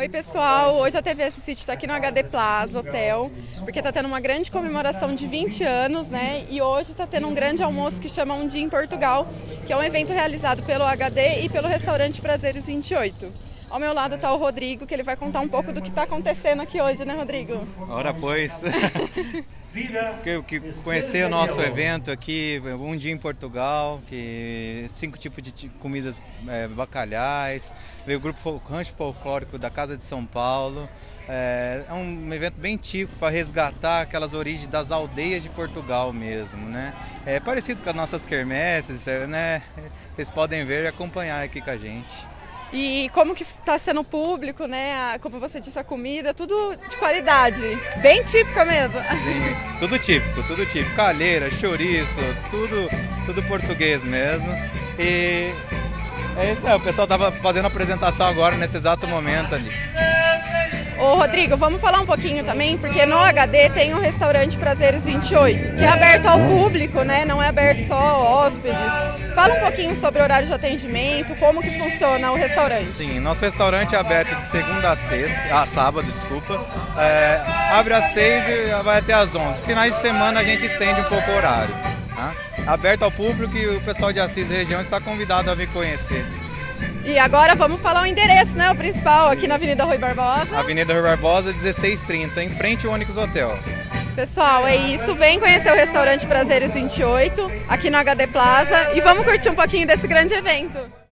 Oi pessoal, hoje a TV City está aqui no HD Plaza Hotel, porque está tendo uma grande comemoração de 20 anos, né? E hoje está tendo um grande almoço que chama Um Dia em Portugal, que é um evento realizado pelo HD e pelo restaurante Prazeres 28. Ao meu lado está o Rodrigo, que ele vai contar um pouco do que está acontecendo aqui hoje, né, Rodrigo? Ora, pois. que, que conhecer o nosso evento aqui, um dia em Portugal, que cinco tipos de comidas é, bacalhais, veio o grupo Rancho Folclórico da Casa de São Paulo. É, é um evento bem típico para resgatar aquelas origens das aldeias de Portugal mesmo, né? É parecido com as nossas quermesses, né? Vocês podem ver e acompanhar aqui com a gente. E como que está sendo o público, né? Como você disse, a comida, tudo de qualidade. Bem típica mesmo. Sim, tudo típico, tudo típico. Calheira, chouriço, tudo, tudo português mesmo. E é isso aí, o pessoal estava fazendo a apresentação agora nesse exato momento ali. Ô Rodrigo, vamos falar um pouquinho também, porque no HD tem o um restaurante Prazeres 28, que é aberto ao público, né? Não é aberto só a hóspedes. Fala um pouquinho sobre o horário de atendimento, como que funciona o restaurante. Sim, nosso restaurante é aberto de segunda a sexta, a sábado, desculpa. É, abre às seis e vai até às onze. Finais de semana a gente estende um pouco o horário. Tá? Aberto ao público e o pessoal de Assis região está convidado a vir conhecer. E agora vamos falar o endereço, né? O principal, aqui na Avenida Rui Barbosa. Avenida Rui Barbosa, 1630, em frente ao Onyx Hotel. Pessoal, é isso. Vem conhecer o restaurante Prazeres 28 aqui no HD Plaza e vamos curtir um pouquinho desse grande evento.